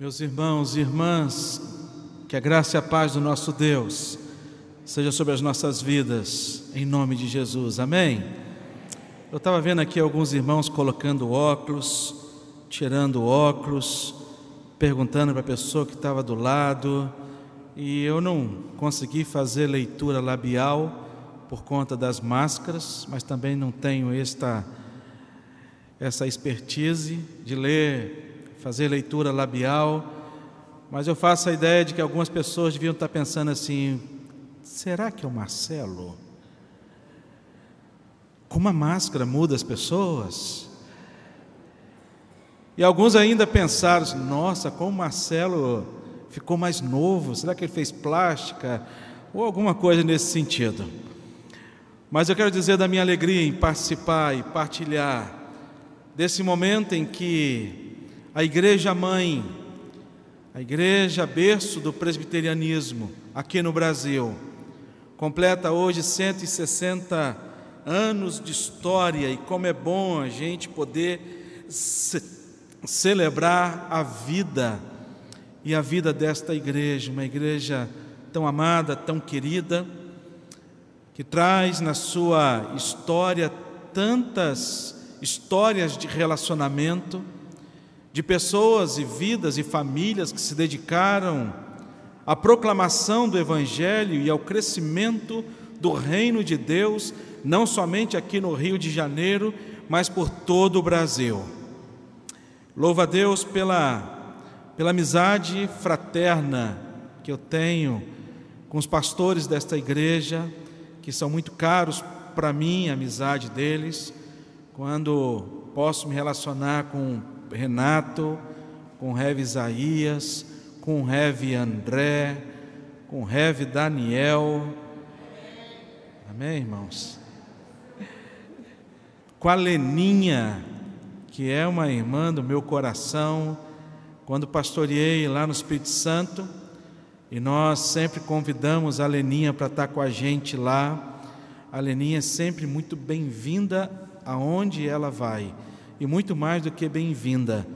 Meus irmãos e irmãs, que a graça e a paz do nosso Deus seja sobre as nossas vidas, em nome de Jesus, amém? Eu estava vendo aqui alguns irmãos colocando óculos, tirando óculos, perguntando para a pessoa que estava do lado, e eu não consegui fazer leitura labial por conta das máscaras, mas também não tenho esta essa expertise de ler, fazer leitura labial, mas eu faço a ideia de que algumas pessoas deviam estar pensando assim: será que é o Marcelo? Como a máscara muda as pessoas? E alguns ainda pensaram: assim, nossa, como o Marcelo ficou mais novo, será que ele fez plástica? Ou alguma coisa nesse sentido. Mas eu quero dizer da minha alegria em participar e partilhar desse momento em que a Igreja Mãe, a Igreja berço do presbiterianismo aqui no Brasil, completa hoje 160 anos de história e como é bom a gente poder ce celebrar a vida e a vida desta igreja, uma igreja tão amada, tão querida, que traz na sua história tantas histórias de relacionamento, de pessoas e vidas e famílias que se dedicaram à proclamação do Evangelho e ao crescimento do reino de Deus, não somente aqui no Rio de Janeiro, mas por todo o Brasil. Louva a Deus pela, pela amizade fraterna que eu tenho com os pastores desta igreja, que são muito caros para mim, a amizade deles quando posso me relacionar com Renato, com Rev Isaías, com Rev André, com Rev Daniel. Amém, irmãos? Com a Leninha, que é uma irmã do meu coração, quando pastoreei lá no Espírito Santo, e nós sempre convidamos a Leninha para estar com a gente lá. A Leninha é sempre muito bem-vinda aonde ela vai, e muito mais do que bem-vinda.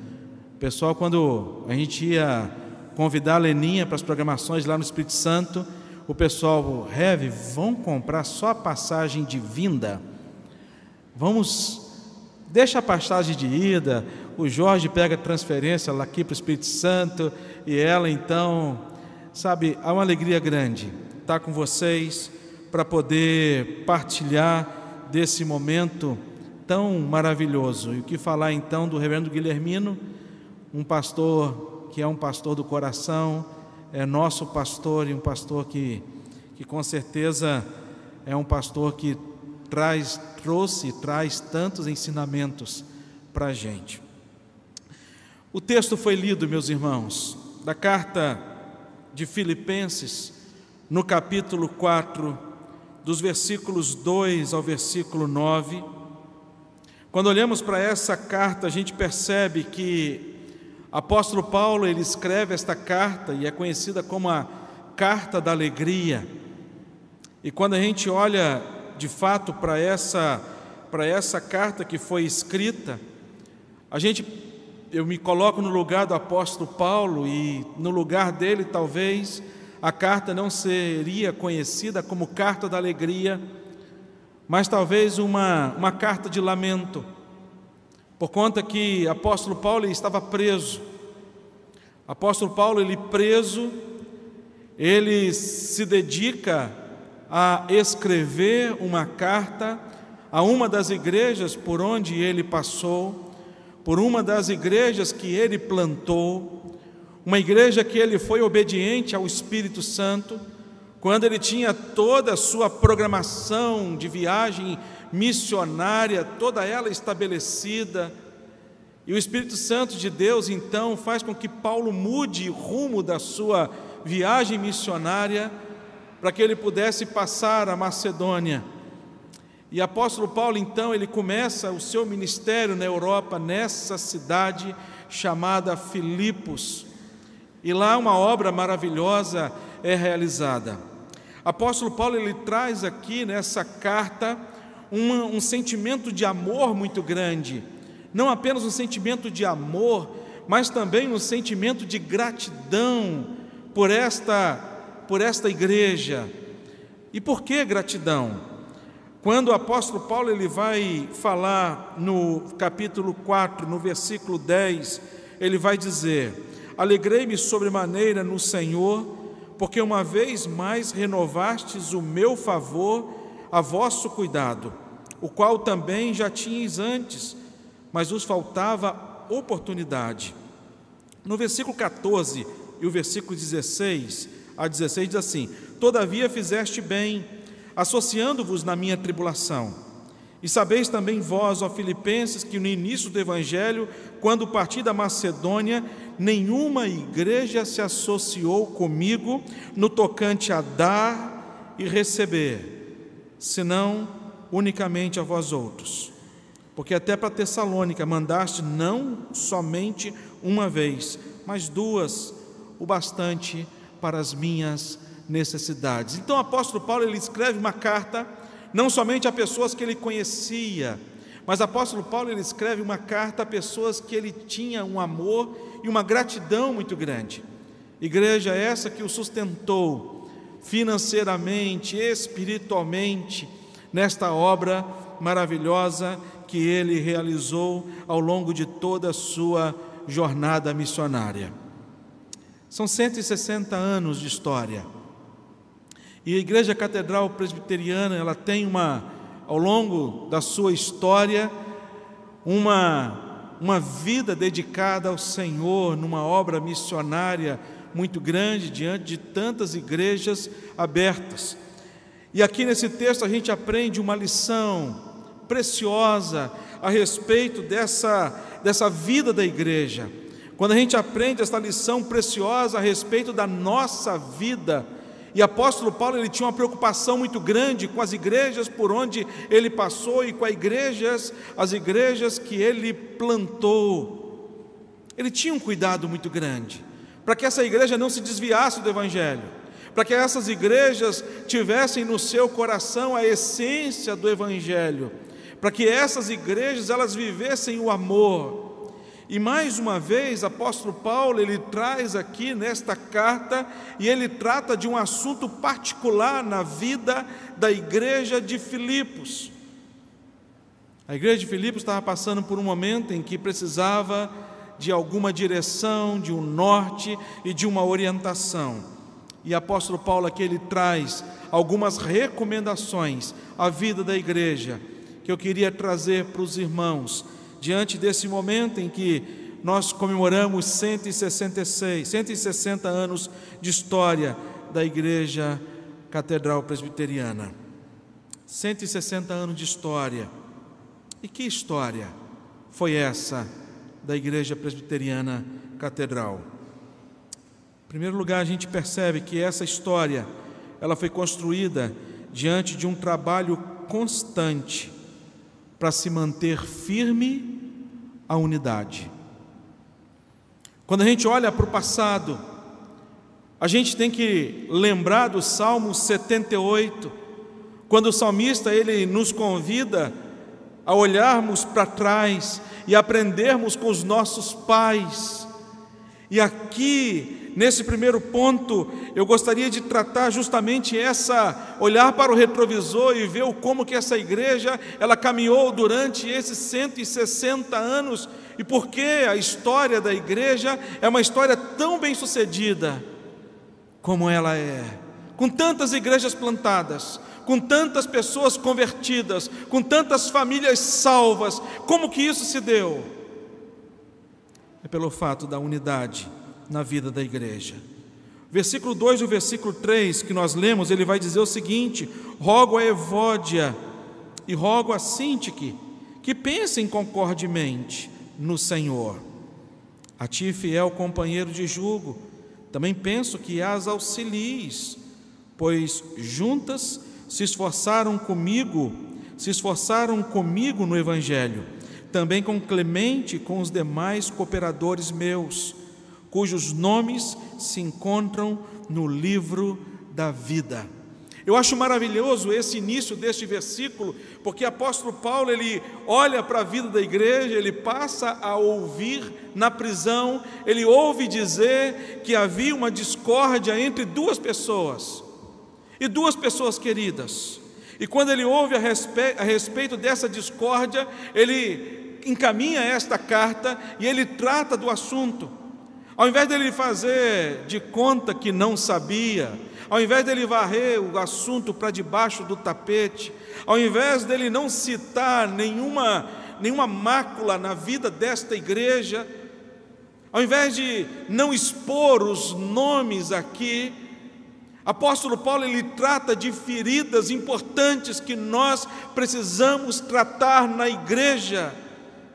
Pessoal, quando a gente ia convidar a Leninha para as programações lá no Espírito Santo, o pessoal, Rev, vão comprar só a passagem de vinda. Vamos, deixa a passagem de ida. O Jorge pega transferência lá aqui para o Espírito Santo e ela então, sabe, há uma alegria grande estar com vocês para poder partilhar desse momento tão maravilhoso. E o que falar então do reverendo Guilhermino, um pastor que é um pastor do coração, é nosso pastor e um pastor que, que com certeza é um pastor que traz, trouxe e traz tantos ensinamentos para a gente. O texto foi lido, meus irmãos, da carta de Filipenses, no capítulo 4, dos versículos 2 ao versículo 9 quando olhamos para essa carta, a gente percebe que apóstolo Paulo ele escreve esta carta e é conhecida como a carta da alegria. E quando a gente olha de fato para essa para essa carta que foi escrita, a gente eu me coloco no lugar do apóstolo Paulo e no lugar dele talvez a carta não seria conhecida como carta da alegria, mas talvez uma, uma carta de lamento, por conta que apóstolo Paulo estava preso. Apóstolo Paulo, ele preso, ele se dedica a escrever uma carta a uma das igrejas por onde ele passou, por uma das igrejas que ele plantou, uma igreja que ele foi obediente ao Espírito Santo, quando ele tinha toda a sua programação de viagem missionária, toda ela estabelecida, e o Espírito Santo de Deus então faz com que Paulo mude o rumo da sua viagem missionária para que ele pudesse passar a Macedônia. E apóstolo Paulo então ele começa o seu ministério na Europa nessa cidade chamada Filipos. E lá uma obra maravilhosa é realizada. Apóstolo Paulo ele traz aqui nessa carta um sentimento de amor muito grande, não apenas um sentimento de amor, mas também um sentimento de gratidão por esta, por esta igreja. E por que gratidão? Quando o apóstolo Paulo ele vai falar no capítulo 4, no versículo 10, ele vai dizer: Alegrei-me sobremaneira no Senhor, porque uma vez mais renovastes o meu favor a vosso cuidado, o qual também já tinhas antes, mas os faltava oportunidade. No versículo 14 e o versículo 16 a 16 diz assim: Todavia fizeste bem, associando-vos na minha tribulação. E sabeis também vós, ó Filipenses, que no início do Evangelho, quando parti da Macedônia, nenhuma igreja se associou comigo no tocante a dar e receber, senão unicamente a vós outros. Porque até para Tessalônica mandaste não somente uma vez, mas duas, o bastante para as minhas necessidades. Então o apóstolo Paulo ele escreve uma carta não somente a pessoas que ele conhecia, mas o apóstolo Paulo ele escreve uma carta a pessoas que ele tinha um amor e uma gratidão muito grande. Igreja essa que o sustentou financeiramente, espiritualmente, nesta obra maravilhosa que ele realizou ao longo de toda a sua jornada missionária. São 160 anos de história. E a Igreja Catedral Presbiteriana, ela tem uma, ao longo da sua história, uma, uma vida dedicada ao Senhor, numa obra missionária muito grande, diante de tantas igrejas abertas. E aqui nesse texto a gente aprende uma lição preciosa a respeito dessa, dessa vida da igreja. Quando a gente aprende essa lição preciosa a respeito da nossa vida, e apóstolo Paulo ele tinha uma preocupação muito grande com as igrejas por onde ele passou e com as igrejas, as igrejas que ele plantou. Ele tinha um cuidado muito grande para que essa igreja não se desviasse do evangelho, para que essas igrejas tivessem no seu coração a essência do evangelho, para que essas igrejas elas vivessem o amor, e mais uma vez, apóstolo Paulo, ele traz aqui nesta carta e ele trata de um assunto particular na vida da igreja de Filipos. A igreja de Filipos estava passando por um momento em que precisava de alguma direção, de um norte e de uma orientação. E apóstolo Paulo aqui ele traz algumas recomendações à vida da igreja que eu queria trazer para os irmãos diante desse momento em que nós comemoramos 166, 160 anos de história da Igreja Catedral Presbiteriana. 160 anos de história. E que história foi essa da Igreja Presbiteriana Catedral? Em primeiro lugar, a gente percebe que essa história ela foi construída diante de um trabalho constante para se manter firme a unidade. Quando a gente olha para o passado, a gente tem que lembrar do Salmo 78, quando o salmista ele nos convida a olharmos para trás e aprendermos com os nossos pais. E aqui nesse primeiro ponto, eu gostaria de tratar justamente essa, olhar para o retrovisor e ver como que essa igreja, ela caminhou durante esses 160 anos e por que a história da igreja é uma história tão bem sucedida como ela é, com tantas igrejas plantadas, com tantas pessoas convertidas, com tantas famílias salvas, como que isso se deu? É pelo fato da unidade na vida da igreja. Versículo 2 e o versículo 3 que nós lemos, ele vai dizer o seguinte: Rogo a Evódia e rogo a Sintique que pensem concordemente no Senhor. A ti, fiel companheiro de jugo, também penso que as auxilies, pois juntas se esforçaram comigo, se esforçaram comigo no Evangelho, também com Clemente e com os demais cooperadores meus cujos nomes se encontram no livro da vida. Eu acho maravilhoso esse início deste versículo, porque o apóstolo Paulo ele olha para a vida da igreja, ele passa a ouvir na prisão, ele ouve dizer que havia uma discórdia entre duas pessoas, e duas pessoas queridas. E quando ele ouve a respeito, a respeito dessa discórdia, ele encaminha esta carta e ele trata do assunto. Ao invés dele fazer de conta que não sabia, ao invés dele varrer o assunto para debaixo do tapete, ao invés dele não citar nenhuma, nenhuma mácula na vida desta igreja, ao invés de não expor os nomes aqui, apóstolo Paulo ele trata de feridas importantes que nós precisamos tratar na igreja,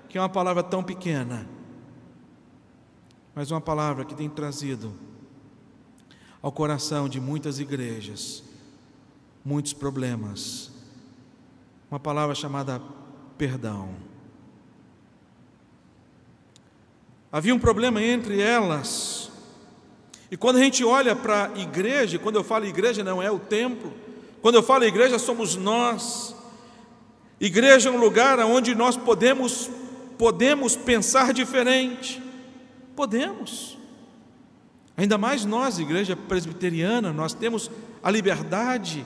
que é uma palavra tão pequena, mas uma palavra que tem trazido ao coração de muitas igrejas muitos problemas. Uma palavra chamada perdão. Havia um problema entre elas. E quando a gente olha para a igreja, quando eu falo igreja não é o templo, quando eu falo igreja somos nós. Igreja é um lugar onde nós podemos podemos pensar diferente. Podemos. Ainda mais nós, igreja presbiteriana, nós temos a liberdade,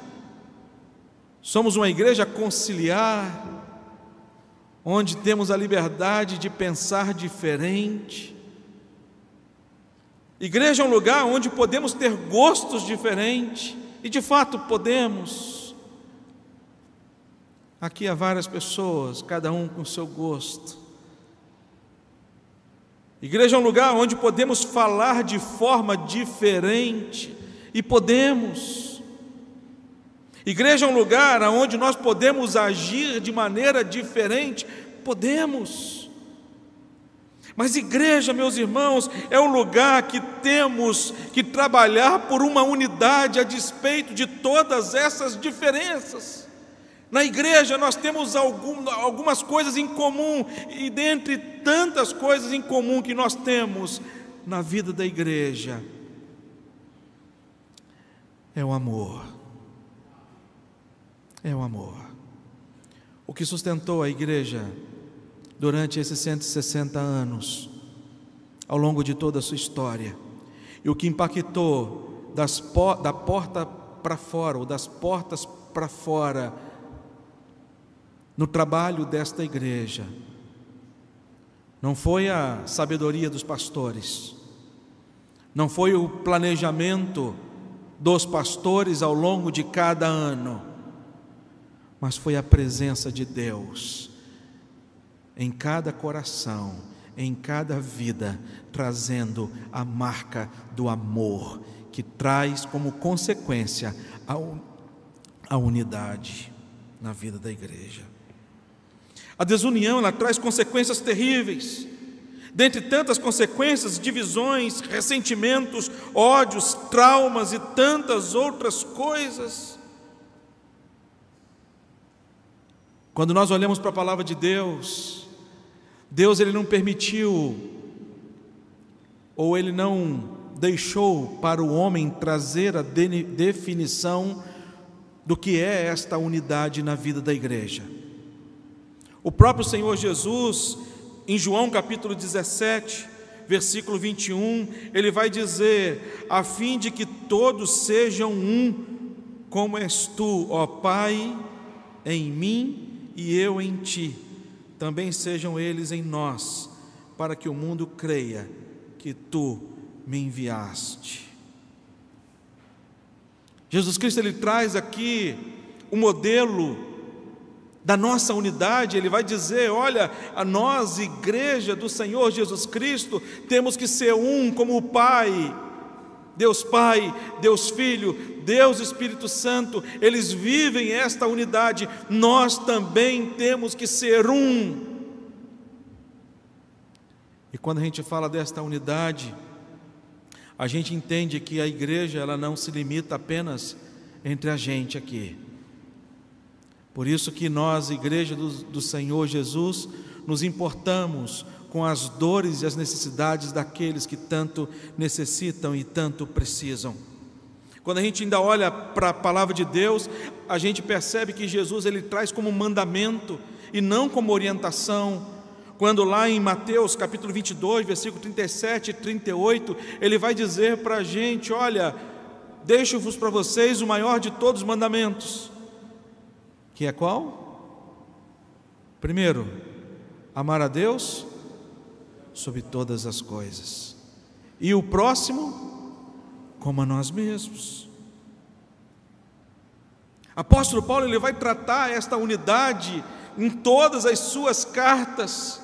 somos uma igreja conciliar, onde temos a liberdade de pensar diferente. Igreja é um lugar onde podemos ter gostos diferentes, e de fato podemos. Aqui há várias pessoas, cada um com seu gosto. Igreja é um lugar onde podemos falar de forma diferente e podemos. Igreja é um lugar onde nós podemos agir de maneira diferente, podemos. Mas igreja, meus irmãos, é um lugar que temos que trabalhar por uma unidade a despeito de todas essas diferenças. Na igreja nós temos algum, algumas coisas em comum, e dentre tantas coisas em comum que nós temos na vida da igreja, é o amor. É o amor. O que sustentou a igreja durante esses 160 anos, ao longo de toda a sua história, e o que impactou das, da porta para fora, ou das portas para fora, no trabalho desta igreja. Não foi a sabedoria dos pastores, não foi o planejamento dos pastores ao longo de cada ano, mas foi a presença de Deus em cada coração, em cada vida, trazendo a marca do amor, que traz como consequência a, a unidade na vida da igreja. A desunião ela traz consequências terríveis. Dentre tantas consequências, divisões, ressentimentos, ódios, traumas e tantas outras coisas. Quando nós olhamos para a palavra de Deus, Deus ele não permitiu ou ele não deixou para o homem trazer a definição do que é esta unidade na vida da igreja. O próprio Senhor Jesus, em João capítulo 17, versículo 21, ele vai dizer: a fim de que todos sejam um, como és tu, ó Pai, em mim e eu em ti, também sejam eles em nós, para que o mundo creia que tu me enviaste. Jesus Cristo ele traz aqui o modelo da nossa unidade, ele vai dizer: olha, a nós, igreja do Senhor Jesus Cristo, temos que ser um como o Pai, Deus Pai, Deus Filho, Deus Espírito Santo, eles vivem esta unidade, nós também temos que ser um. E quando a gente fala desta unidade, a gente entende que a igreja ela não se limita apenas entre a gente aqui. Por isso que nós, igreja do, do Senhor Jesus, nos importamos com as dores e as necessidades daqueles que tanto necessitam e tanto precisam. Quando a gente ainda olha para a palavra de Deus, a gente percebe que Jesus ele traz como mandamento e não como orientação. Quando lá em Mateus capítulo 22, versículo 37 e 38, ele vai dizer para a gente: Olha, deixo-vos para vocês o maior de todos os mandamentos, que é qual? Primeiro, amar a Deus sobre todas as coisas, e o próximo como a nós mesmos. Apóstolo Paulo ele vai tratar esta unidade em todas as suas cartas.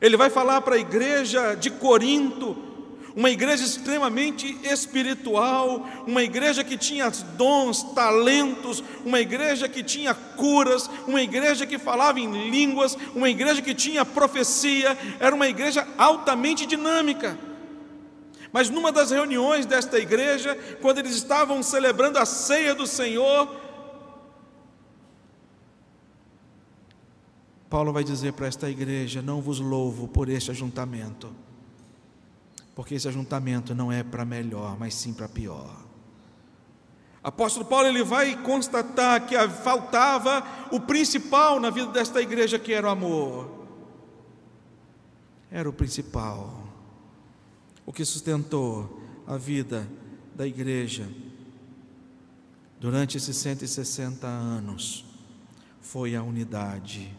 Ele vai falar para a igreja de Corinto, uma igreja extremamente espiritual, uma igreja que tinha dons, talentos, uma igreja que tinha curas, uma igreja que falava em línguas, uma igreja que tinha profecia, era uma igreja altamente dinâmica. Mas numa das reuniões desta igreja, quando eles estavam celebrando a ceia do Senhor, Paulo vai dizer para esta igreja: Não vos louvo por este ajuntamento, porque esse ajuntamento não é para melhor, mas sim para pior. Apóstolo Paulo ele vai constatar que faltava o principal na vida desta igreja, que era o amor. Era o principal. O que sustentou a vida da igreja durante esses 160 anos foi a unidade,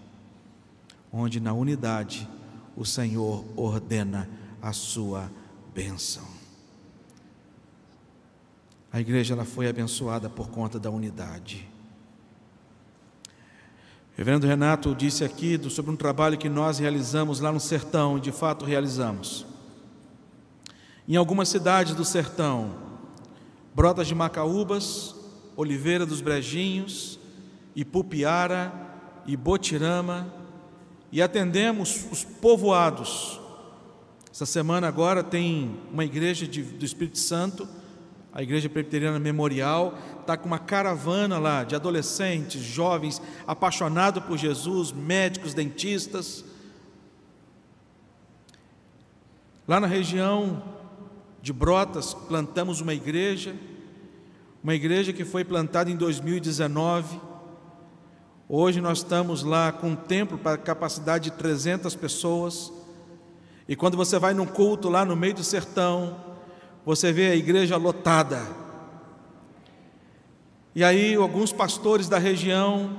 onde na unidade o Senhor ordena a sua bênção. A igreja ela foi abençoada por conta da unidade. O reverendo Renato disse aqui sobre um trabalho que nós realizamos lá no sertão, e de fato realizamos. Em algumas cidades do sertão, Brotas de Macaúbas, Oliveira dos Brejinhos, Ipupiara e Botirama, e atendemos os povoados. Essa semana agora tem uma igreja de, do Espírito Santo, a Igreja Presbiteriana Memorial, está com uma caravana lá de adolescentes, jovens, apaixonados por Jesus, médicos, dentistas. Lá na região de Brotas, plantamos uma igreja, uma igreja que foi plantada em 2019. Hoje nós estamos lá com um templo para capacidade de 300 pessoas. E quando você vai num culto lá no meio do sertão, você vê a igreja lotada. E aí alguns pastores da região,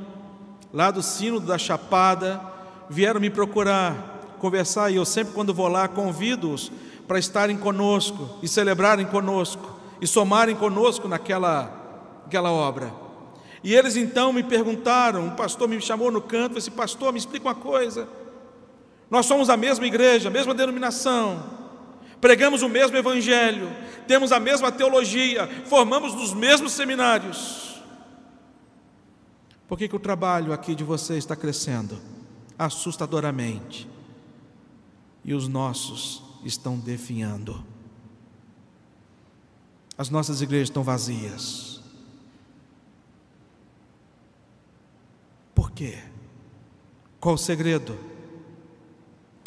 lá do sino da Chapada, vieram me procurar, conversar, e eu sempre quando vou lá convido-os para estarem conosco e celebrarem conosco e somarem conosco naquela, naquela obra. E eles então me perguntaram, um pastor me chamou no canto e disse: Pastor, me explica uma coisa. Nós somos a mesma igreja, a mesma denominação, pregamos o mesmo evangelho, temos a mesma teologia, formamos nos mesmos seminários. Por que, que o trabalho aqui de vocês está crescendo assustadoramente e os nossos estão definhando. As nossas igrejas estão vazias. Por quê? Qual o segredo?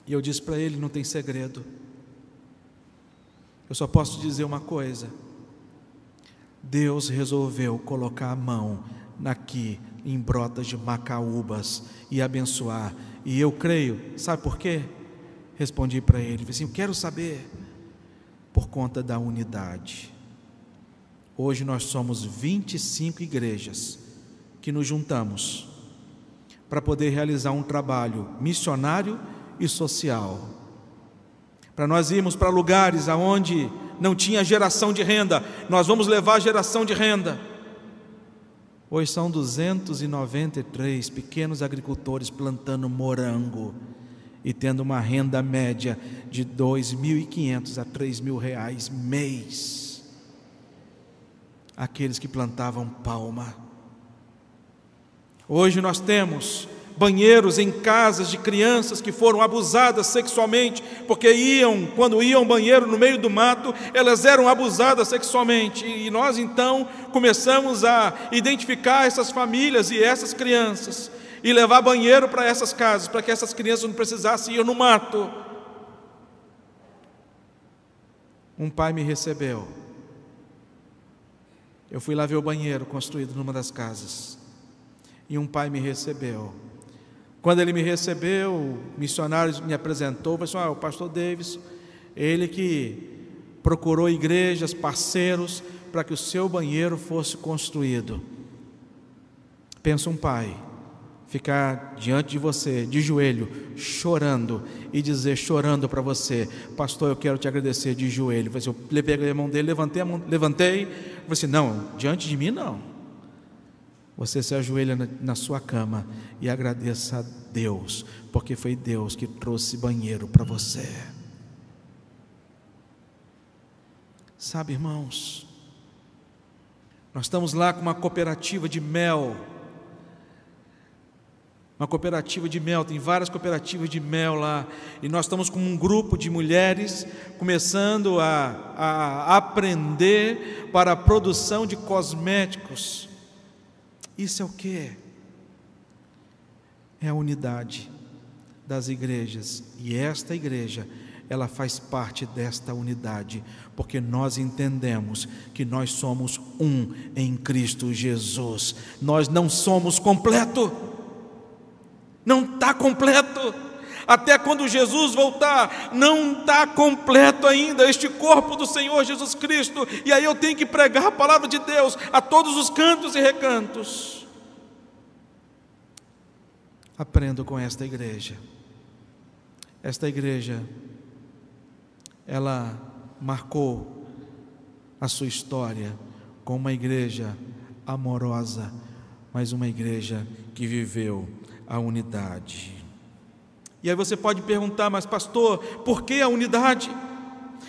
E eu disse para ele: não tem segredo. Eu só posso dizer uma coisa. Deus resolveu colocar a mão aqui em brotas de macaúbas e abençoar. E eu creio, sabe por quê? Respondi para ele, assim, eu quero saber por conta da unidade. Hoje nós somos 25 igrejas que nos juntamos para poder realizar um trabalho missionário e social. Para nós irmos para lugares aonde não tinha geração de renda, nós vamos levar geração de renda. Hoje são 293 pequenos agricultores plantando morango e tendo uma renda média de 2.500 a 3.000 reais mês. Aqueles que plantavam palma. Hoje nós temos banheiros em casas de crianças que foram abusadas sexualmente, porque iam, quando iam ao banheiro no meio do mato, elas eram abusadas sexualmente. E nós então começamos a identificar essas famílias e essas crianças e levar banheiro para essas casas, para que essas crianças não precisassem ir no mato. Um pai me recebeu Eu fui lá ver o banheiro construído numa das casas. E um pai me recebeu. Quando ele me recebeu, o missionário me apresentou, falou assim, ah, o pastor Davis, ele que procurou igrejas, parceiros, para que o seu banheiro fosse construído. Pensa um pai ficar diante de você, de joelho, chorando e dizer, chorando para você, pastor, eu quero te agradecer de joelho. Eu levei a mão dele, levantei levantei, falei assim, não, diante de mim não. Você se ajoelha na, sua cama e agradeça a Deus, porque foi Deus que trouxe banheiro para você. Sabe, irmãos, nós estamos lá com uma cooperativa de mel uma cooperativa de mel, tem várias cooperativas de mel lá, e nós estamos com um grupo de mulheres começando a, a aprender para a produção de cosméticos. Isso é o que? É a unidade das igrejas, e esta igreja, ela faz parte desta unidade, porque nós entendemos que nós somos um em Cristo Jesus, nós não somos completo não está completo. Até quando Jesus voltar, não está completo ainda este corpo do Senhor Jesus Cristo. E aí eu tenho que pregar a palavra de Deus a todos os cantos e recantos. Aprendo com esta igreja. Esta igreja, ela marcou a sua história com uma igreja amorosa, mas uma igreja que viveu a unidade. E aí você pode perguntar, mas pastor, por que a unidade?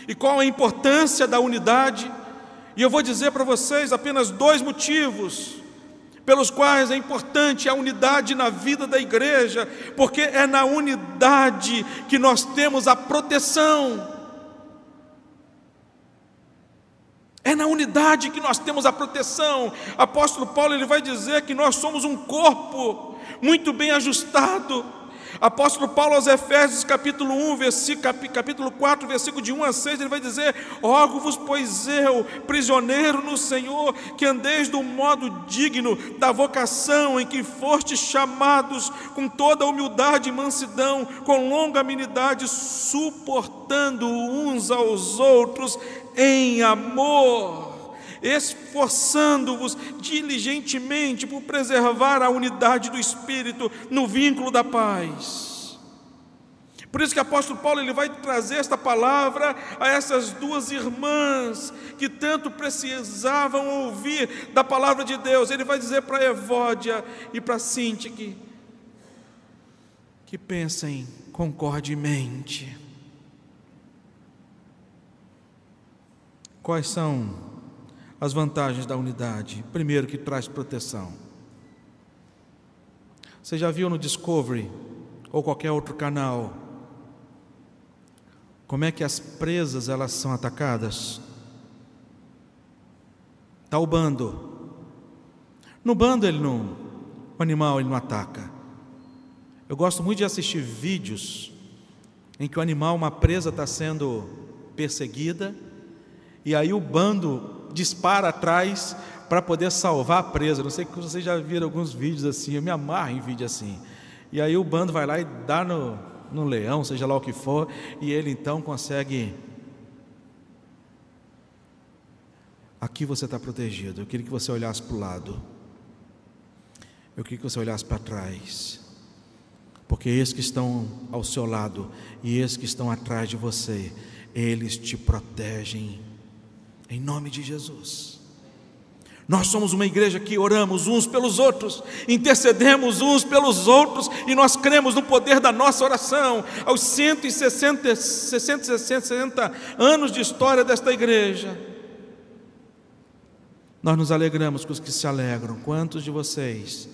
E qual a importância da unidade? E eu vou dizer para vocês apenas dois motivos pelos quais é importante a unidade na vida da igreja, porque é na unidade que nós temos a proteção. É na unidade que nós temos a proteção. Apóstolo Paulo ele vai dizer que nós somos um corpo muito bem ajustado. Apóstolo Paulo aos Efésios, capítulo 1, versículo, capítulo 4, versículo de 1 a 6, ele vai dizer: Rogo-vos, pois eu, prisioneiro no Senhor, que andeis do modo digno da vocação em que fostes chamados, com toda humildade e mansidão, com longa amenidade, suportando uns aos outros em amor esforçando-vos diligentemente por preservar a unidade do Espírito no vínculo da paz. Por isso que o apóstolo Paulo ele vai trazer esta palavra a essas duas irmãs que tanto precisavam ouvir da palavra de Deus. Ele vai dizer para Evódia e para Sinti que, que pensem concordemente. Quais são as vantagens da unidade. Primeiro, que traz proteção. Você já viu no Discovery ou qualquer outro canal como é que as presas elas são atacadas? Tá o bando. No bando ele não, o animal ele não ataca. Eu gosto muito de assistir vídeos em que o animal, uma presa, está sendo perseguida e aí o bando dispara atrás para poder salvar a presa. Não sei se vocês já viram alguns vídeos assim, eu me amarro em vídeo assim. E aí o bando vai lá e dá no, no leão, seja lá o que for, e ele então consegue. Aqui você está protegido. Eu queria que você olhasse para o lado. Eu queria que você olhasse para trás. Porque esses que estão ao seu lado e esses que estão atrás de você, eles te protegem em nome de Jesus. Nós somos uma igreja que oramos uns pelos outros, intercedemos uns pelos outros e nós cremos no poder da nossa oração. Aos 160, 60, 60 anos de história desta igreja, nós nos alegramos com os que se alegram. Quantos de vocês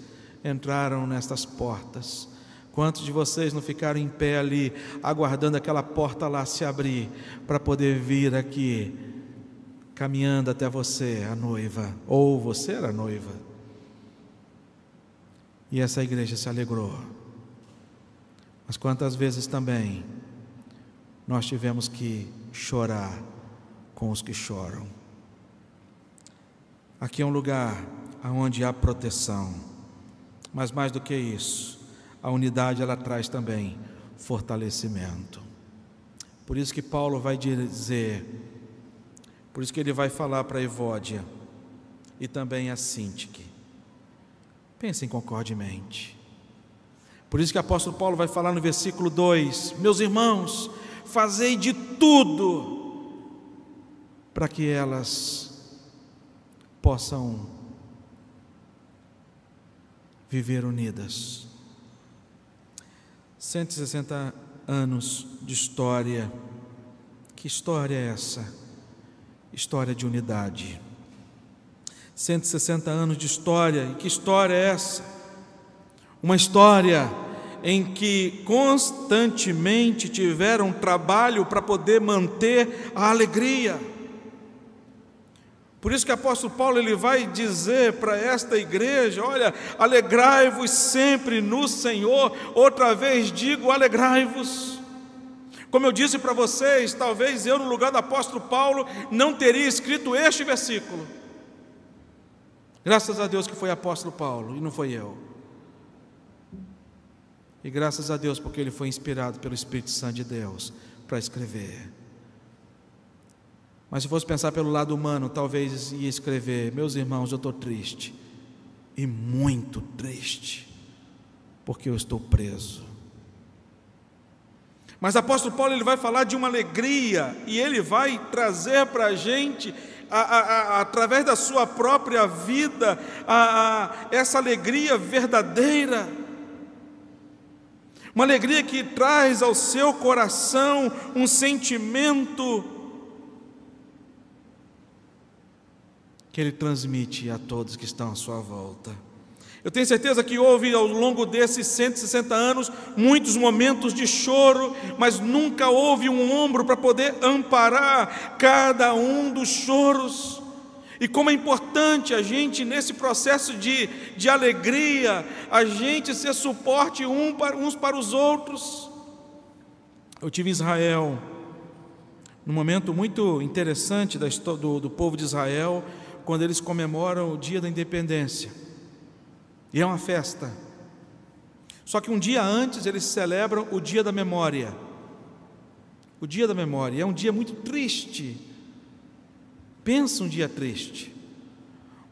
entraram nestas portas? Quantos de vocês não ficaram em pé ali, aguardando aquela porta lá se abrir, para poder vir aqui caminhando até você, a noiva, ou você era noiva. E essa igreja se alegrou. Mas quantas vezes também nós tivemos que chorar com os que choram. Aqui é um lugar onde há proteção, mas mais do que isso, a unidade ela traz também fortalecimento. Por isso que Paulo vai dizer, por isso que ele vai falar para Evódia e também a Sintique. Pensem concordemente. Por isso que o apóstolo Paulo vai falar no versículo 2: Meus irmãos, fazei de tudo para que elas possam viver unidas. 160 anos de história. Que história é essa? História de unidade. 160 anos de história. E que história é essa? Uma história em que constantemente tiveram trabalho para poder manter a alegria. Por isso que o apóstolo Paulo ele vai dizer para esta igreja: olha, alegrai-vos sempre no Senhor. Outra vez digo, alegrai-vos. Como eu disse para vocês, talvez eu, no lugar do apóstolo Paulo, não teria escrito este versículo. Graças a Deus que foi apóstolo Paulo e não foi eu. E graças a Deus porque ele foi inspirado pelo Espírito Santo de Deus para escrever. Mas se fosse pensar pelo lado humano, talvez ia escrever: Meus irmãos, eu estou triste, e muito triste, porque eu estou preso. Mas o apóstolo Paulo ele vai falar de uma alegria, e ele vai trazer para a gente, através da sua própria vida, a, essa alegria verdadeira. Uma alegria que traz ao seu coração um sentimento que Ele transmite a todos que estão à sua volta. Eu tenho certeza que houve ao longo desses 160 anos muitos momentos de choro, mas nunca houve um ombro para poder amparar cada um dos choros. E como é importante a gente, nesse processo de, de alegria, a gente ser suporte um para, uns para os outros. Eu tive Israel, num momento muito interessante da, do, do povo de Israel, quando eles comemoram o dia da independência. E é uma festa. Só que um dia antes eles celebram o dia da memória. O dia da memória. É um dia muito triste. Pensa um dia triste.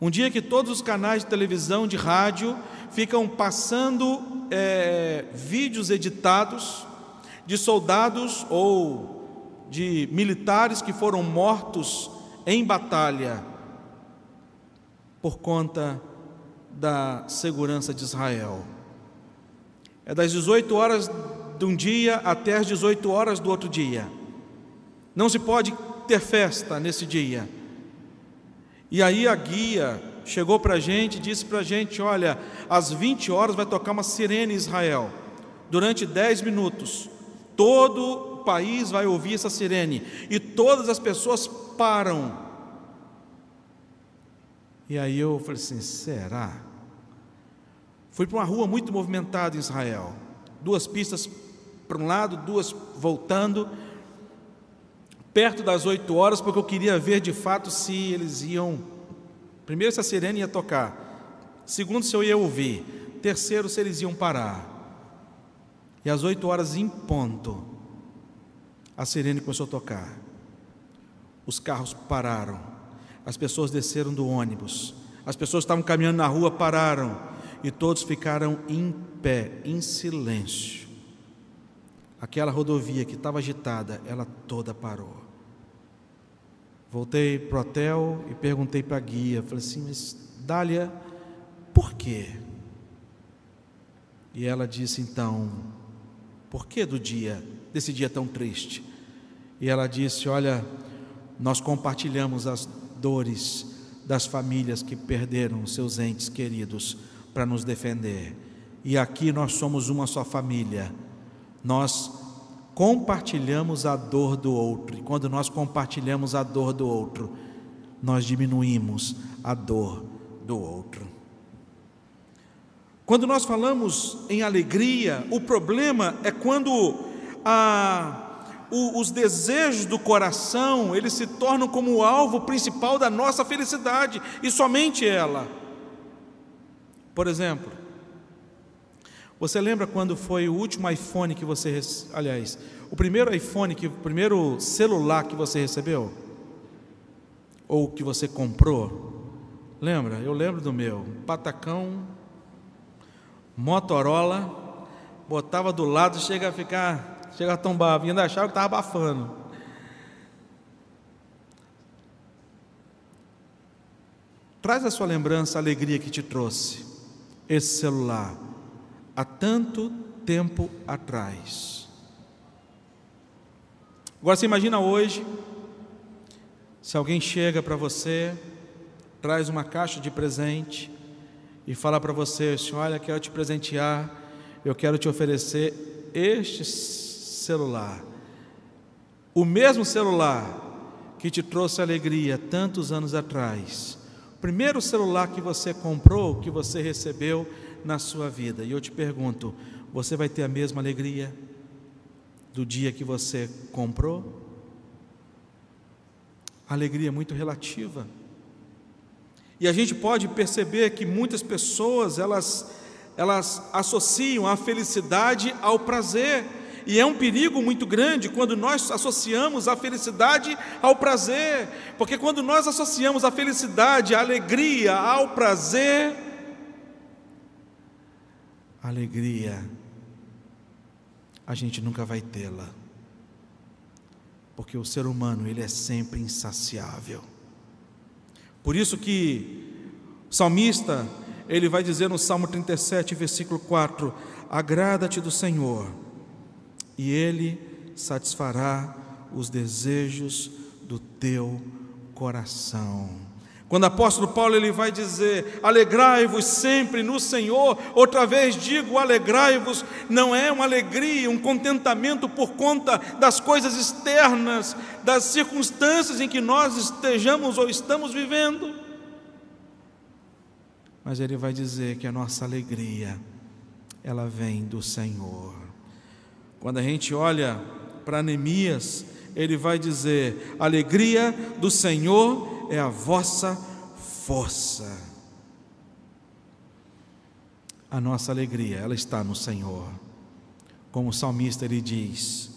Um dia que todos os canais de televisão, de rádio, ficam passando é, vídeos editados de soldados ou de militares que foram mortos em batalha por conta da segurança de Israel. É das 18 horas de um dia até as 18 horas do outro dia. Não se pode ter festa nesse dia. E aí a guia chegou para a gente e disse para a gente: olha, às 20 horas vai tocar uma sirene em Israel, durante 10 minutos. Todo o país vai ouvir essa sirene, e todas as pessoas param e aí eu falei assim: será? Fui para uma rua muito movimentada em Israel, duas pistas para um lado, duas voltando, perto das oito horas, porque eu queria ver de fato se eles iam. Primeiro, se a sirene ia tocar, segundo, se eu ia ouvir, terceiro, se eles iam parar. E às oito horas em ponto, a sirene começou a tocar. Os carros pararam as pessoas desceram do ônibus, as pessoas estavam caminhando na rua, pararam e todos ficaram em pé, em silêncio. Aquela rodovia que estava agitada, ela toda parou. Voltei para o hotel e perguntei para a guia, falei assim, mas Dália, por quê? E ela disse então, por que do dia, desse dia tão triste? E ela disse, olha, nós compartilhamos as dores das famílias que perderam seus entes queridos para nos defender. E aqui nós somos uma só família. Nós compartilhamos a dor do outro. E quando nós compartilhamos a dor do outro, nós diminuímos a dor do outro. Quando nós falamos em alegria, o problema é quando a o, os desejos do coração, eles se tornam como o alvo principal da nossa felicidade, e somente ela. Por exemplo, você lembra quando foi o último iPhone que você, aliás, o primeiro iPhone, que, o primeiro celular que você recebeu? Ou que você comprou? Lembra? Eu lembro do meu, patacão, Motorola, botava do lado, chega a ficar Chega a tombar, ainda achava que estava abafando. Traz a sua lembrança a alegria que te trouxe esse celular há tanto tempo atrás. Agora você imagina hoje, se alguém chega para você, traz uma caixa de presente e fala para você, olha, quero te presentear, eu quero te oferecer este celular. O mesmo celular que te trouxe alegria tantos anos atrás. O primeiro celular que você comprou, que você recebeu na sua vida. E eu te pergunto: você vai ter a mesma alegria do dia que você comprou? alegria muito relativa. E a gente pode perceber que muitas pessoas, elas, elas associam a felicidade ao prazer. E é um perigo muito grande quando nós associamos a felicidade ao prazer, porque quando nós associamos a felicidade, a alegria ao prazer, alegria a gente nunca vai tê-la. Porque o ser humano, ele é sempre insaciável. Por isso que o salmista, ele vai dizer no Salmo 37, versículo 4: Agrada-te do Senhor e Ele satisfará os desejos do teu coração. Quando o apóstolo Paulo ele vai dizer: "Alegrai-vos sempre no Senhor". Outra vez digo: "Alegrai-vos". Não é uma alegria, um contentamento por conta das coisas externas, das circunstâncias em que nós estejamos ou estamos vivendo. Mas ele vai dizer que a nossa alegria ela vem do Senhor. Quando a gente olha para Neemias, ele vai dizer: alegria do Senhor é a vossa força. A nossa alegria, ela está no Senhor. Como o salmista ele diz,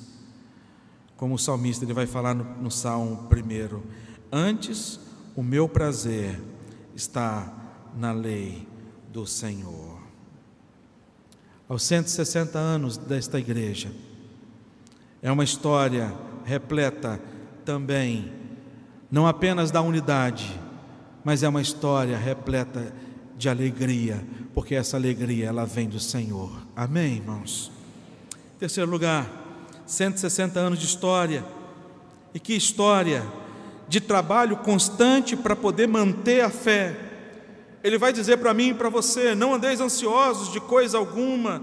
como o salmista ele vai falar no, no Salmo primeiro: Antes o meu prazer está na lei do Senhor aos 160 anos desta igreja. É uma história repleta também, não apenas da unidade, mas é uma história repleta de alegria, porque essa alegria ela vem do Senhor. Amém, irmãos. Terceiro lugar, 160 anos de história. E que história de trabalho constante para poder manter a fé ele vai dizer para mim e para você: não andeis ansiosos de coisa alguma.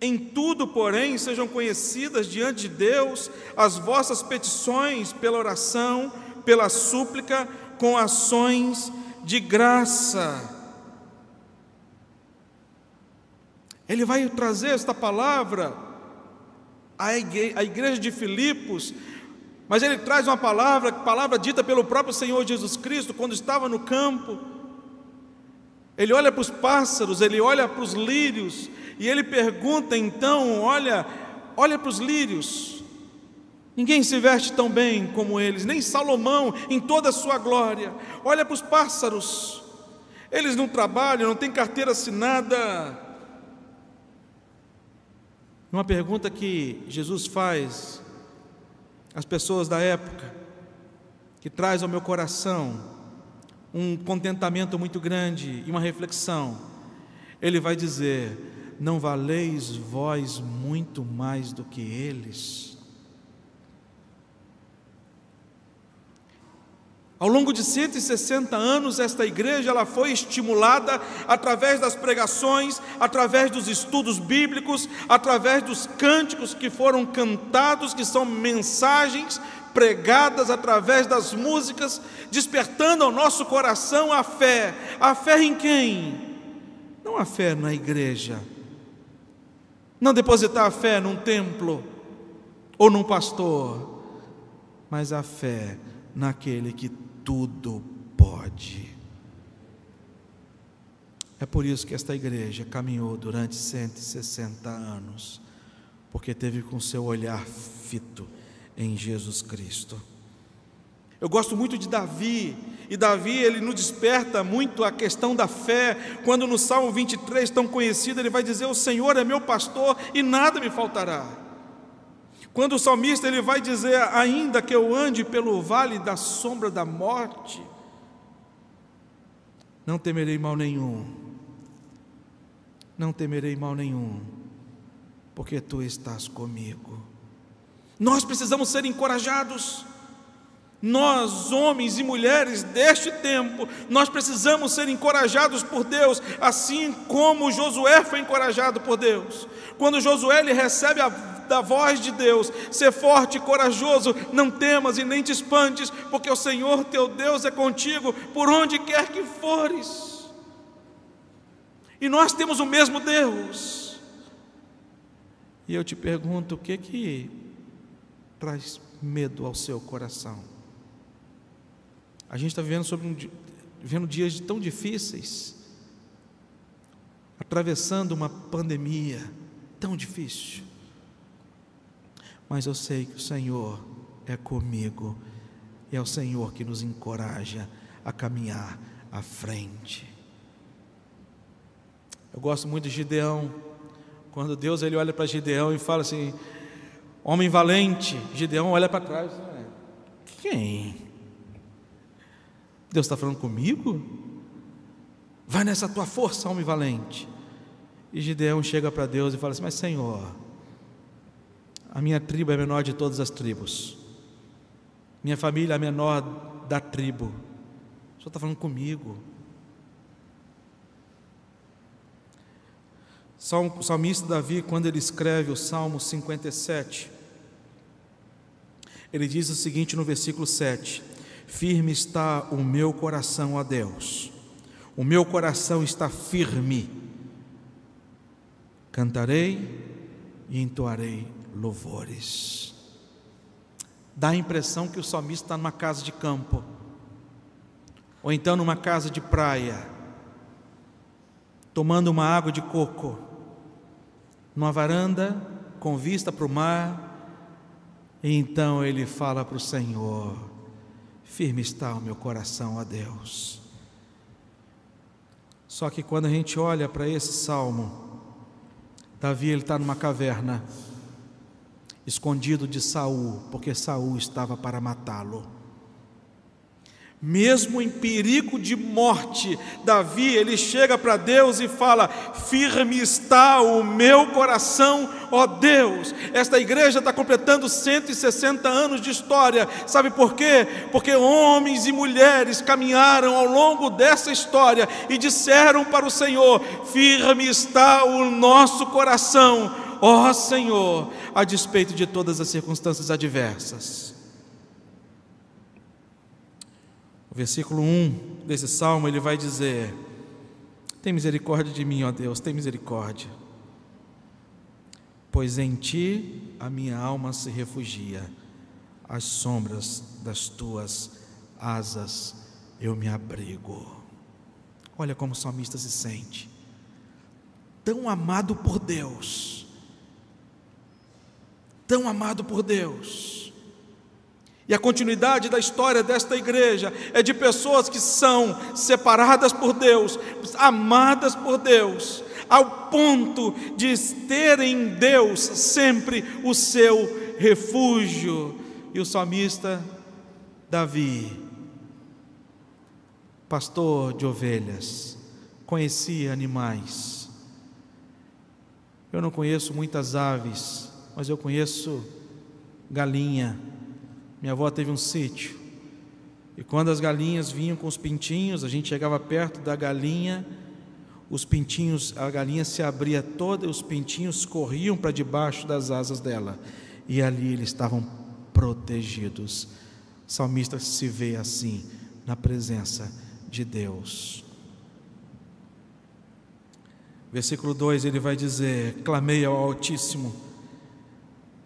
Em tudo, porém, sejam conhecidas diante de Deus as vossas petições pela oração, pela súplica, com ações de graça. Ele vai trazer esta palavra à igreja de Filipos, mas ele traz uma palavra, palavra dita pelo próprio Senhor Jesus Cristo quando estava no campo. Ele olha para os pássaros, ele olha para os lírios e ele pergunta então, olha, olha para os lírios. Ninguém se veste tão bem como eles, nem Salomão em toda a sua glória. Olha para os pássaros. Eles não trabalham, não têm carteira assinada. Uma pergunta que Jesus faz as pessoas da época, que traz ao meu coração um contentamento muito grande e uma reflexão. Ele vai dizer: Não valeis vós muito mais do que eles? Ao longo de 160 anos, esta igreja ela foi estimulada através das pregações, através dos estudos bíblicos, através dos cânticos que foram cantados, que são mensagens pregadas através das músicas, despertando ao nosso coração a fé. A fé em quem? Não a fé na igreja. Não depositar a fé num templo, ou num pastor, mas a fé naquele que tudo pode. É por isso que esta igreja caminhou durante 160 anos, porque teve com seu olhar fito em Jesus Cristo. Eu gosto muito de Davi, e Davi ele nos desperta muito a questão da fé, quando no Salmo 23, tão conhecido, ele vai dizer: "O Senhor é meu pastor e nada me faltará". Quando o salmista ele vai dizer: "Ainda que eu ande pelo vale da sombra da morte, não temerei mal nenhum, não temerei mal nenhum, porque tu estás comigo. Nós precisamos ser encorajados. Nós, homens e mulheres deste tempo, nós precisamos ser encorajados por Deus, assim como Josué foi encorajado por Deus. Quando Josué ele recebe a da voz de Deus, ser forte e corajoso, não temas e nem te espantes, porque o Senhor teu Deus é contigo por onde quer que fores. E nós temos o mesmo Deus. E eu te pergunto, o que que traz medo ao seu coração? A gente está vivendo, sobre um, vivendo dias tão difíceis, atravessando uma pandemia tão difícil. Mas eu sei que o Senhor é comigo, e é o Senhor que nos encoraja a caminhar à frente. Eu gosto muito de Gideão. Quando Deus ele olha para Gideão e fala assim: Homem valente, Gideão olha para trás. Quem? Deus está falando comigo? Vai nessa tua força, homem valente. E Gideão chega para Deus e fala assim: Mas Senhor, a minha tribo é a menor de todas as tribos, minha família é a menor da tribo. O Senhor está falando comigo. O salmista Davi, quando ele escreve o Salmo 57, ele diz o seguinte no versículo 7: Firme está o meu coração a Deus, o meu coração está firme, cantarei e entoarei louvores. Dá a impressão que o salmista está numa casa de campo, ou então numa casa de praia, tomando uma água de coco numa varanda com vista para o mar. E então ele fala para o Senhor: Firme está o meu coração a Deus. Só que quando a gente olha para esse salmo, Davi ele está numa caverna, escondido de Saul, porque Saul estava para matá-lo mesmo em perigo de morte, Davi, ele chega para Deus e fala: Firme está o meu coração, ó Deus. Esta igreja está completando 160 anos de história, sabe por quê? Porque homens e mulheres caminharam ao longo dessa história e disseram para o Senhor: Firme está o nosso coração, ó Senhor, a despeito de todas as circunstâncias adversas. O versículo 1 desse salmo ele vai dizer: Tem misericórdia de mim, ó Deus, tem misericórdia. Pois em ti a minha alma se refugia, às sombras das tuas asas eu me abrigo. Olha como o salmista se sente, tão amado por Deus, tão amado por Deus e a continuidade da história desta igreja é de pessoas que são separadas por Deus, amadas por Deus, ao ponto de terem em Deus sempre o seu refúgio. E o salmista Davi, pastor de ovelhas, conhecia animais. Eu não conheço muitas aves, mas eu conheço galinha minha avó teve um sítio. E quando as galinhas vinham com os pintinhos, a gente chegava perto da galinha, os pintinhos, a galinha se abria toda e os pintinhos corriam para debaixo das asas dela. E ali eles estavam protegidos. O salmista se vê assim, na presença de Deus. Versículo 2 ele vai dizer: Clamei ao Altíssimo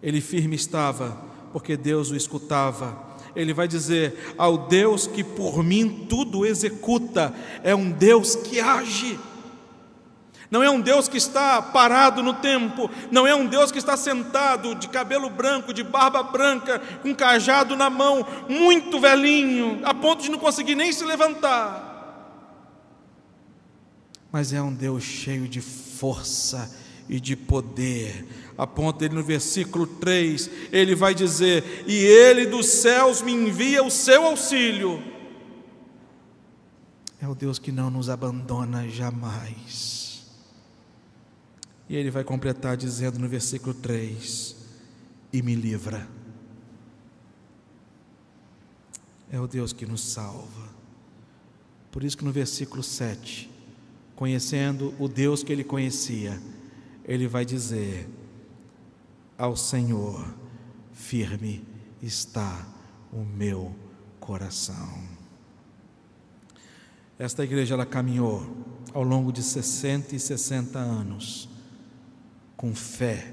ele firme estava, porque Deus o escutava. Ele vai dizer: Ao Deus que por mim tudo executa, é um Deus que age. Não é um Deus que está parado no tempo, não é um Deus que está sentado de cabelo branco, de barba branca, com cajado na mão, muito velhinho, a ponto de não conseguir nem se levantar. Mas é um Deus cheio de força e de poder. Aponta ele no versículo 3, ele vai dizer: E ele dos céus me envia o seu auxílio. É o Deus que não nos abandona jamais. E ele vai completar dizendo no versículo 3: E me livra. É o Deus que nos salva. Por isso que no versículo 7, conhecendo o Deus que ele conhecia, ele vai dizer: Ao Senhor firme está o meu coração. Esta igreja ela caminhou ao longo de 60 e 60 anos com fé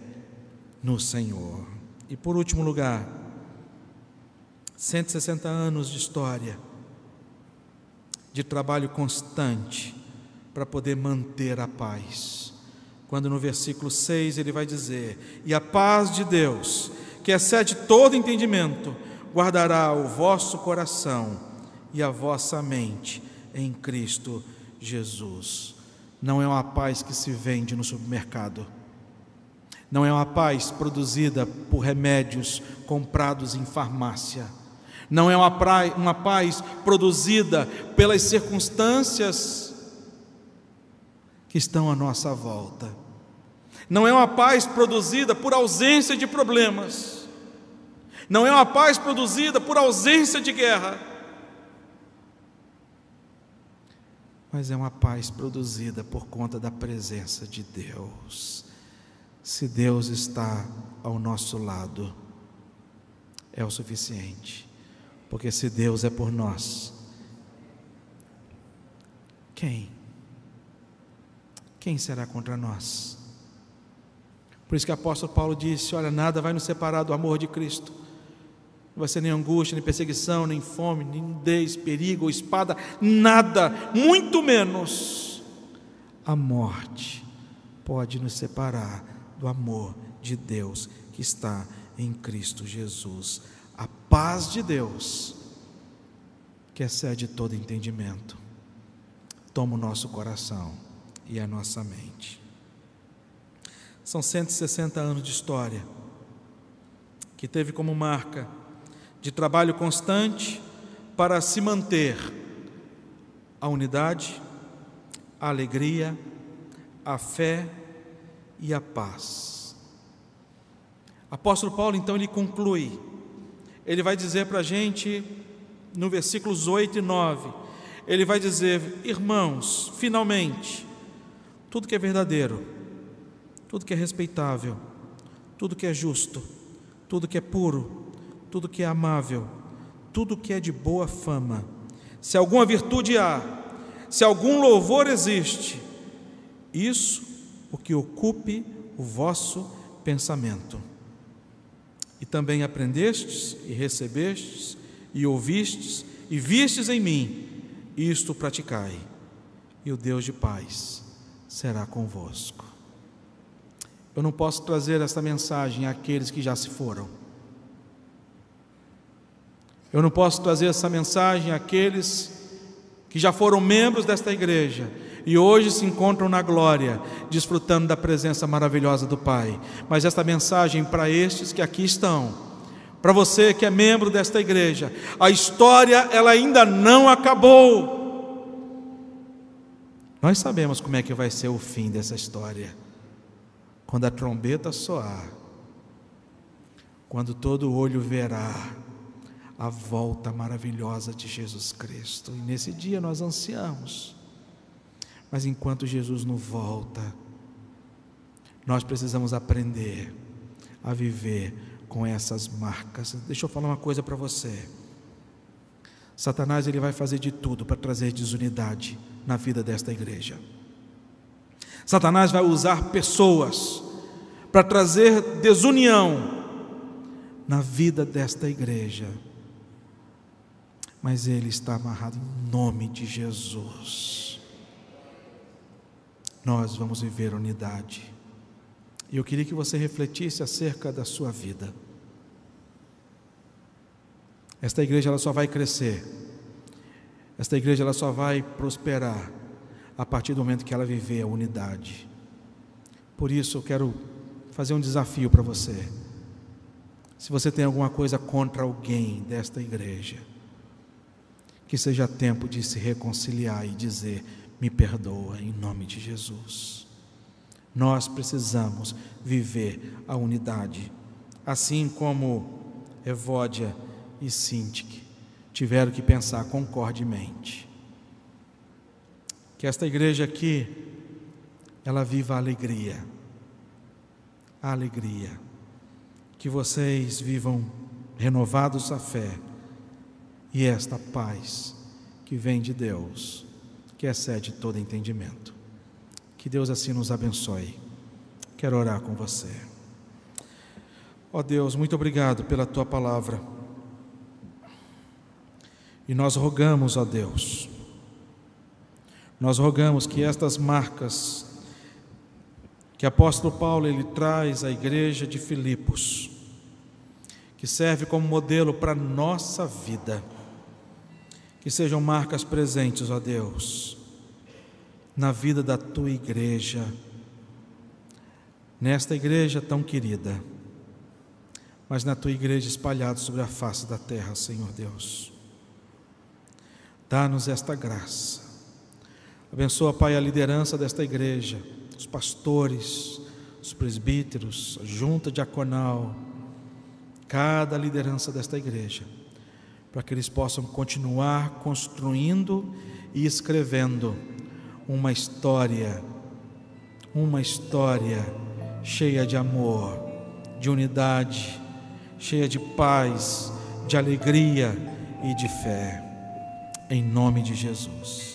no Senhor. E por último lugar, 160 anos de história, de trabalho constante para poder manter a paz. Quando no versículo 6 ele vai dizer: E a paz de Deus, que excede todo entendimento, guardará o vosso coração e a vossa mente em Cristo Jesus. Não é uma paz que se vende no supermercado não é uma paz produzida por remédios comprados em farmácia. Não é uma, praia, uma paz produzida pelas circunstâncias que estão à nossa volta. Não é uma paz produzida por ausência de problemas. Não é uma paz produzida por ausência de guerra. Mas é uma paz produzida por conta da presença de Deus. Se Deus está ao nosso lado, é o suficiente. Porque se Deus é por nós, quem? Quem será contra nós? Por isso que o apóstolo Paulo disse: Olha, nada vai nos separar do amor de Cristo. Não vai ser nem angústia, nem perseguição, nem fome, nem nudez, perigo espada, nada, muito menos a morte pode nos separar do amor de Deus que está em Cristo Jesus. A paz de Deus, que excede todo entendimento, toma o nosso coração e a nossa mente. São 160 anos de história que teve como marca de trabalho constante para se manter a unidade, a alegria, a fé e a paz. Apóstolo Paulo, então, ele conclui, ele vai dizer para a gente, no versículos 8 e 9, ele vai dizer: Irmãos, finalmente, tudo que é verdadeiro, tudo que é respeitável, tudo que é justo, tudo que é puro, tudo que é amável, tudo que é de boa fama, se alguma virtude há, se algum louvor existe, isso o que ocupe o vosso pensamento. E também aprendestes e recebestes e ouvistes e vistes em mim, isto praticai, e o Deus de paz será convosco. Eu não posso trazer esta mensagem àqueles que já se foram. Eu não posso trazer essa mensagem àqueles que já foram membros desta igreja e hoje se encontram na glória, desfrutando da presença maravilhosa do Pai. Mas esta mensagem para estes que aqui estão, para você que é membro desta igreja, a história ela ainda não acabou. Nós sabemos como é que vai ser o fim dessa história. Quando a trombeta soar, quando todo olho verá a volta maravilhosa de Jesus Cristo. E nesse dia nós ansiamos mas enquanto Jesus não volta, nós precisamos aprender a viver com essas marcas. Deixa eu falar uma coisa para você. Satanás ele vai fazer de tudo para trazer desunidade na vida desta igreja. Satanás vai usar pessoas para trazer desunião na vida desta igreja, mas ele está amarrado em nome de Jesus. Nós vamos viver unidade. E eu queria que você refletisse acerca da sua vida. Esta igreja ela só vai crescer. Esta igreja ela só vai prosperar a partir do momento que ela viver a unidade. Por isso eu quero fazer um desafio para você. Se você tem alguma coisa contra alguém desta igreja, que seja tempo de se reconciliar e dizer: me perdoa em nome de Jesus. Nós precisamos viver a unidade, assim como Evódia e Sintique tiveram que pensar concordemente. Que esta igreja aqui, ela viva a alegria, a alegria, que vocês vivam renovados a fé e esta paz que vem de Deus, que excede todo entendimento. Que Deus assim nos abençoe. Quero orar com você. Ó oh Deus, muito obrigado pela tua palavra. E nós rogamos, ó Deus, nós rogamos que estas marcas que o apóstolo Paulo ele traz à igreja de Filipos, que serve como modelo para nossa vida, que sejam marcas presentes, ó Deus, na vida da tua igreja, nesta igreja tão querida, mas na tua igreja espalhada sobre a face da terra, Senhor Deus. Dá-nos esta graça. Abençoa, Pai, a liderança desta igreja, os pastores, os presbíteros, a junta diaconal, cada liderança desta igreja, para que eles possam continuar construindo e escrevendo uma história, uma história cheia de amor, de unidade, cheia de paz, de alegria e de fé. Em nome de Jesus.